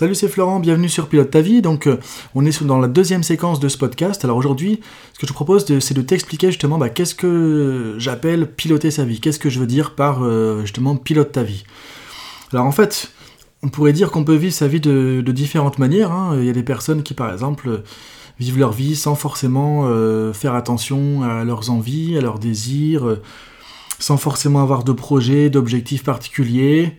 Salut, c'est Florent, bienvenue sur Pilote ta vie. Donc, euh, on est dans la deuxième séquence de ce podcast. Alors aujourd'hui, ce que je propose, c'est de t'expliquer justement bah, qu'est-ce que j'appelle piloter sa vie. Qu'est-ce que je veux dire par euh, justement pilote ta vie? Alors en fait, on pourrait dire qu'on peut vivre sa vie de, différentes manières. Hein. Il y a des personnes qui, par exemple, vivent leur vie sans forcément euh, faire attention à leurs envies, à leurs désirs, sans forcément avoir de projet, d'objectifs particuliers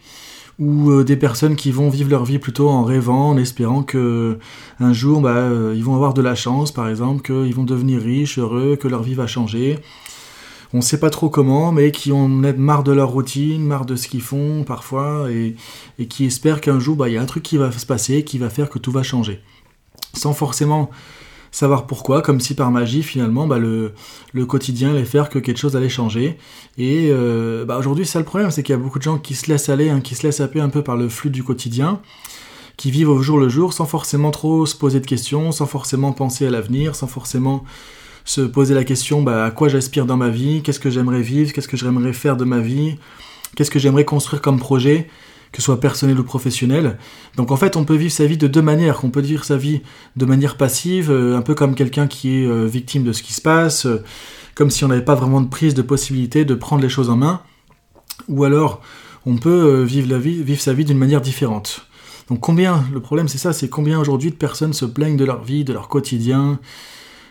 ou euh, des personnes qui vont vivre leur vie plutôt en rêvant, en espérant que un jour bah, euh, ils vont avoir de la chance, par exemple, qu'ils vont devenir riches, heureux, que leur vie va changer. On ne sait pas trop comment, mais qui ont marre de leur routine, marre de ce qu'ils font parfois, et, qui espèrent qu'un jour bah, il y a un truc qui va se passer, qui va faire que tout va changer. Sans forcément savoir pourquoi, comme si par magie finalement bah, le, quotidien allait faire que quelque chose allait changer. Et euh, bah, aujourd'hui, ça le problème, c'est qu'il y a beaucoup de gens qui se laissent aller, hein, qui se laissent happer un peu par le flux du quotidien, qui vivent au jour le jour sans forcément trop se poser de questions, sans forcément penser à l'avenir, sans forcément se poser la question bah, à quoi j'aspire dans ma vie, qu'est-ce que j'aimerais vivre, qu'est-ce que j'aimerais faire de ma vie, qu'est-ce que j'aimerais construire comme projet que ce soit personnel ou professionnel. Donc en fait, on peut vivre sa vie de deux manières. On peut vivre sa vie de manière passive, euh, un peu comme quelqu'un qui est euh, victime de ce qui se passe, euh, comme si on n'avait pas vraiment de prise de possibilité de prendre les choses en main. Ou alors, on peut vivre, la vie, vivre sa vie d'une manière différente. Donc combien, le problème c'est ça, c'est combien aujourd'hui de personnes se plaignent de leur vie, de leur quotidien,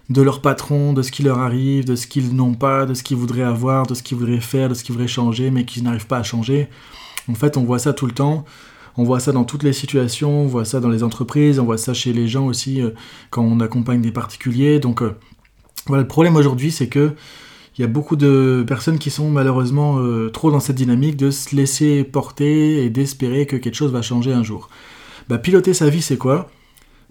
de leur patron, de ce qui leur arrive, de ce qu'ils n'ont pas, de ce qu'ils voudraient avoir, de ce qu'ils voudraient faire, de ce qu'ils voudraient changer, mais qui n'arrivent pas à changer. En fait, on voit ça tout le temps. On voit ça dans toutes les situations, on voit ça dans les entreprises, on voit ça chez les gens aussi euh, quand on accompagne des particuliers. Donc euh, le problème aujourd'hui, c'est que il y a beaucoup de personnes qui sont malheureusement euh, trop dans cette dynamique de se laisser porter et d'espérer que quelque chose va changer un jour. Bah, piloter sa vie, c'est quoi?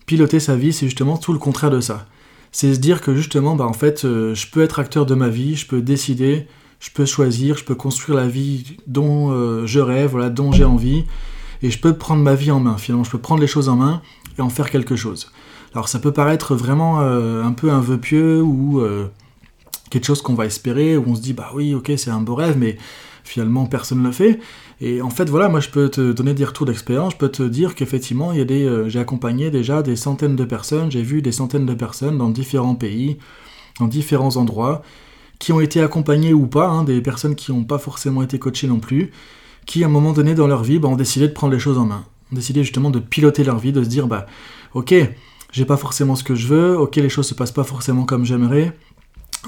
Piloter sa vie, c'est justement tout le contraire de ça. C'est se dire que justement, bah, en fait, je peux être acteur de ma vie, je peux décider je peux choisir, je peux construire la vie dont euh, je rêve, voilà, dont j'ai envie, et je peux prendre ma vie en main. Finalement, je peux prendre les choses en main et en faire quelque chose. Alors, ça peut paraître vraiment euh, un peu un vœu pieux ou euh, quelque chose qu'on va espérer, où on se dit bah oui, ok, c'est un beau rêve, mais finalement personne ne le fait. Et en fait, voilà, moi je peux te donner des retours d'expérience, je peux te dire qu'effectivement, j'ai accompagné déjà des centaines de personnes, j'ai vu des centaines de personnes dans différents pays, dans différents endroits, qui ont été accompagnés ou pas, hein, des personnes qui n'ont pas forcément été coachées non plus, qui à un moment donné dans leur vie bah, ont décidé de prendre les choses en main, ont décidé justement de piloter leur vie, de se dire bah ok, j'ai pas forcément ce que je veux, ok les choses se passent pas forcément comme j'aimerais,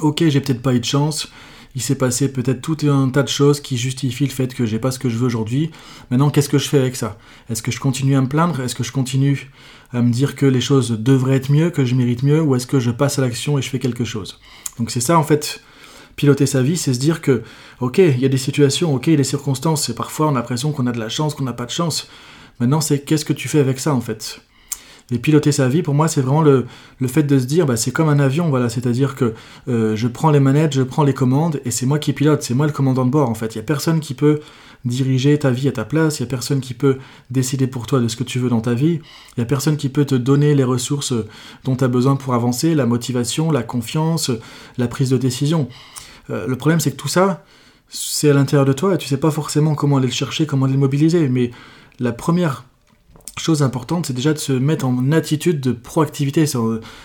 ok j'ai peut-être pas eu de chance, il s'est passé peut-être tout un tas de choses qui justifient le fait que j'ai pas ce que je veux aujourd'hui. Maintenant, qu'est-ce que je fais avec ça? Est-ce que je continue à me plaindre? Est-ce que je continue à me dire que les choses devraient être mieux, que je mérite mieux, ou est-ce que je passe à l'action et je fais quelque chose? Donc c'est ça en fait piloter sa vie, c'est se dire que, ok, il y a des situations, ok, il y a des circonstances, et parfois on a l'impression qu'on a de la chance, qu'on n'a pas de chance. Maintenant, c'est qu'est-ce que tu fais avec ça, en fait? Et piloter sa vie, pour moi, c'est vraiment le, fait de se dire, bah, c'est comme un avion, voilà, c'est-à-dire que euh, je prends les manettes, je prends les commandes, et c'est moi qui pilote, c'est moi le commandant de bord, en fait. Il n'y a personne qui peut diriger ta vie à ta place, il n'y a personne qui peut décider pour toi de ce que tu veux dans ta vie, il n'y a personne qui peut te donner les ressources dont tu as besoin pour avancer, la motivation, la confiance, la prise de décision. Euh, le problème, c'est que tout ça, c'est à l'intérieur de toi et tu sais pas forcément comment aller le chercher, comment aller le mobiliser. Mais la première chose importante, c'est déjà de se mettre en attitude de proactivité,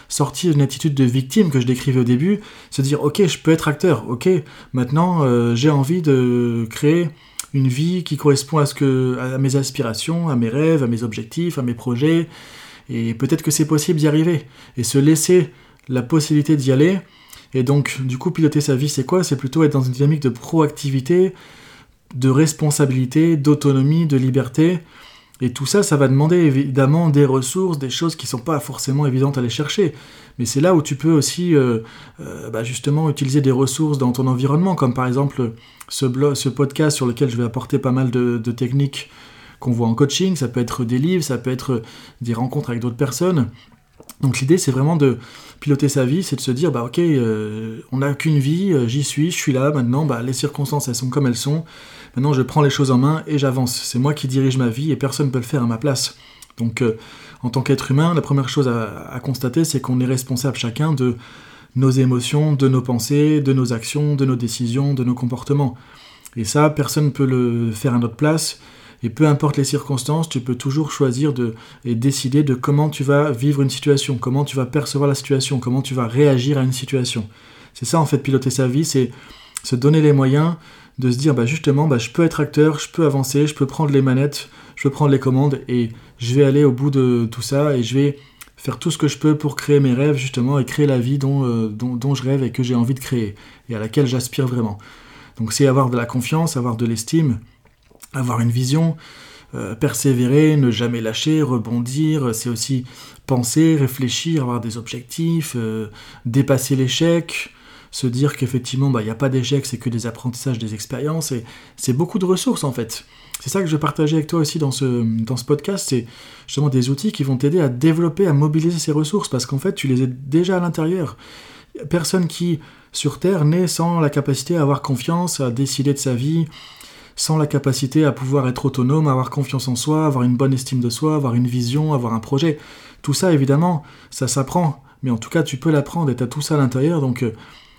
sortir d'une attitude de victime que je décrivais au début, se dire ok, je peux être acteur, ok, maintenant euh, j'ai envie de créer une vie qui correspond à ce que, à mes aspirations, à mes rêves, à mes objectifs, à mes projets, et peut-être que c'est possible d'y arriver, et se laisser la possibilité d'y aller, et donc, du coup, piloter sa vie, c'est quoi? C'est plutôt être dans une dynamique de proactivité, de responsabilité, d'autonomie, de liberté. Et tout ça, ça va demander évidemment des ressources, des choses qui ne sont pas forcément évidentes à aller chercher. Mais c'est là où tu peux aussi euh, euh, bah, justement utiliser des ressources dans ton environnement, comme par exemple ce, podcast sur lequel je vais apporter pas mal de techniques qu'on voit en coaching. Ça peut être des livres, ça peut être des rencontres avec d'autres personnes. Donc l'idée, c'est vraiment de piloter sa vie, c'est de se dire, bah ok, euh, on n'a qu'une vie, euh, j'y suis, je suis là, maintenant, bah, les circonstances, elles sont comme elles sont, maintenant je prends les choses en main et j'avance. C'est moi qui dirige ma vie et personne ne peut le faire à ma place. Donc euh, en tant qu'être humain, la première chose à, constater, c'est qu'on est responsable chacun de nos émotions, de nos pensées, de nos actions, de nos décisions, de nos comportements. Et ça, personne ne peut le faire à notre place. Et peu importe les circonstances, tu peux toujours choisir de, et décider de comment tu vas vivre une situation, comment tu vas percevoir la situation, comment tu vas réagir à une situation. C'est ça en fait, piloter sa vie, c'est se donner les moyens de se dire bah justement bah, je peux être acteur, je peux avancer, je peux prendre les manettes, je peux prendre les commandes et je vais aller au bout de tout ça et je vais faire tout ce que je peux pour créer mes rêves justement et créer la vie dont, euh, dont, je rêve et que j'ai envie de créer et à laquelle j'aspire vraiment. Donc c'est avoir de la confiance, avoir de l'estime, avoir une vision, euh, persévérer, ne jamais lâcher, rebondir, c'est aussi penser, réfléchir, avoir des objectifs, euh, dépasser l'échec, se dire qu'effectivement, bah, il n'y a pas d'échec, c'est que des apprentissages, des expériences, et c'est beaucoup de ressources en fait. C'est ça que je partager avec toi aussi dans ce, dans ce podcast, c'est justement des outils qui vont t'aider à développer, à mobiliser ces ressources, parce qu'en fait, tu les as déjà à l'intérieur. Personne qui, sur Terre, naît sans la capacité à avoir confiance, à décider de sa vie, sans la capacité à pouvoir être autonome, avoir confiance en soi, avoir une bonne estime de soi, avoir une vision, avoir un projet. Tout ça, évidemment, ça s'apprend. Mais en tout cas, tu peux l'apprendre et tu as tout ça à l'intérieur. Donc, euh,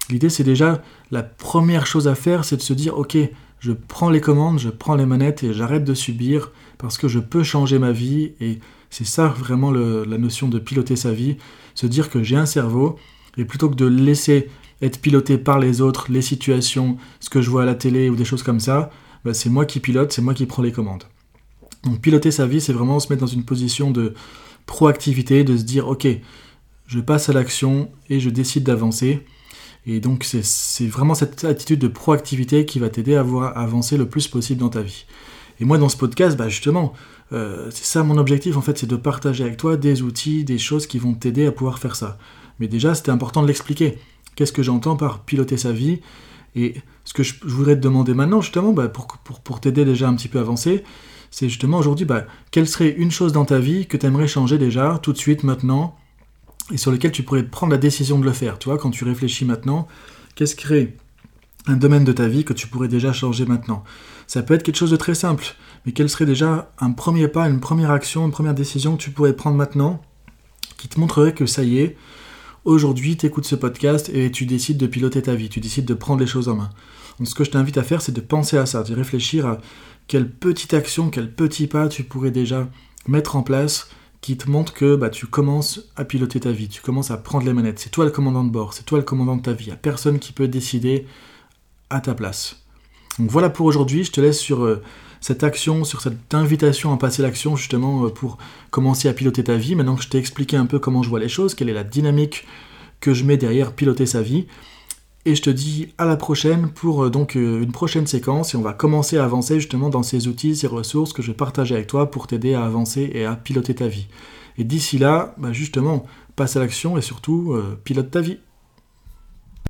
L'idée, c'est déjà, la première chose à faire, c'est de se dire, ok, je prends les commandes, je prends les manettes et j'arrête de subir parce que je peux changer ma vie. Et c'est ça vraiment la notion de piloter sa vie, se dire que j'ai un cerveau et plutôt que de laisser être piloté par les autres, les situations, ce que je vois à la télé ou des choses comme ça, bah, c'est moi qui pilote, c'est moi qui prends les commandes. Donc piloter sa vie, c'est vraiment se mettre dans une position de proactivité, de se dire, ok, je passe à l'action et je décide d'avancer. Et donc c'est vraiment cette attitude de proactivité qui va t'aider à, avancer le plus possible dans ta vie. Et moi dans ce podcast, bah justement, euh, c'est ça mon objectif en fait, c'est de partager avec toi des outils, des choses qui vont t'aider à pouvoir faire ça. Mais déjà c'était important de l'expliquer. Qu'est-ce que j'entends par piloter sa vie? Et ce que je, voudrais te demander maintenant justement, bah, pour, pour, pour t'aider déjà un petit peu à avancer, c'est justement aujourd'hui, bah, quelle serait une chose dans ta vie que tu aimerais changer déjà, tout de suite, maintenant, et sur lequel tu pourrais prendre la décision de le faire? Tu vois, quand tu réfléchis maintenant, qu'est-ce qui serait un domaine de ta vie que tu pourrais déjà changer maintenant? Ça peut être quelque chose de très simple, mais quel serait déjà un premier pas, une première action, une première décision que tu pourrais prendre maintenant qui te montrerait que ça y est, aujourd'hui tu écoutes ce podcast et tu décides de piloter ta vie, tu décides de prendre les choses en main. Donc ce que je t'invite à faire, c'est de penser à ça, de réfléchir à quelle petite action, quel petit pas tu pourrais déjà mettre en place qui te montre que bah, tu commences à piloter ta vie, tu commences à prendre les manettes. C'est toi le commandant de bord, c'est toi le commandant de ta vie. Il n'y a personne qui peut décider à ta place. Donc voilà pour aujourd'hui, je te laisse sur euh, cette action, sur cette invitation à passer l'action justement euh, pour commencer à piloter ta vie. Maintenant que je t'ai expliqué un peu comment je vois les choses, quelle est la dynamique que je mets derrière piloter sa vie, et je te dis à la prochaine pour euh, donc euh, une prochaine séquence et on va commencer à avancer justement dans ces outils, ces ressources que je vais partager avec toi pour t'aider à avancer et à piloter ta vie. Et d'ici là, bah, justement, passe à l'action et surtout pilote ta vie.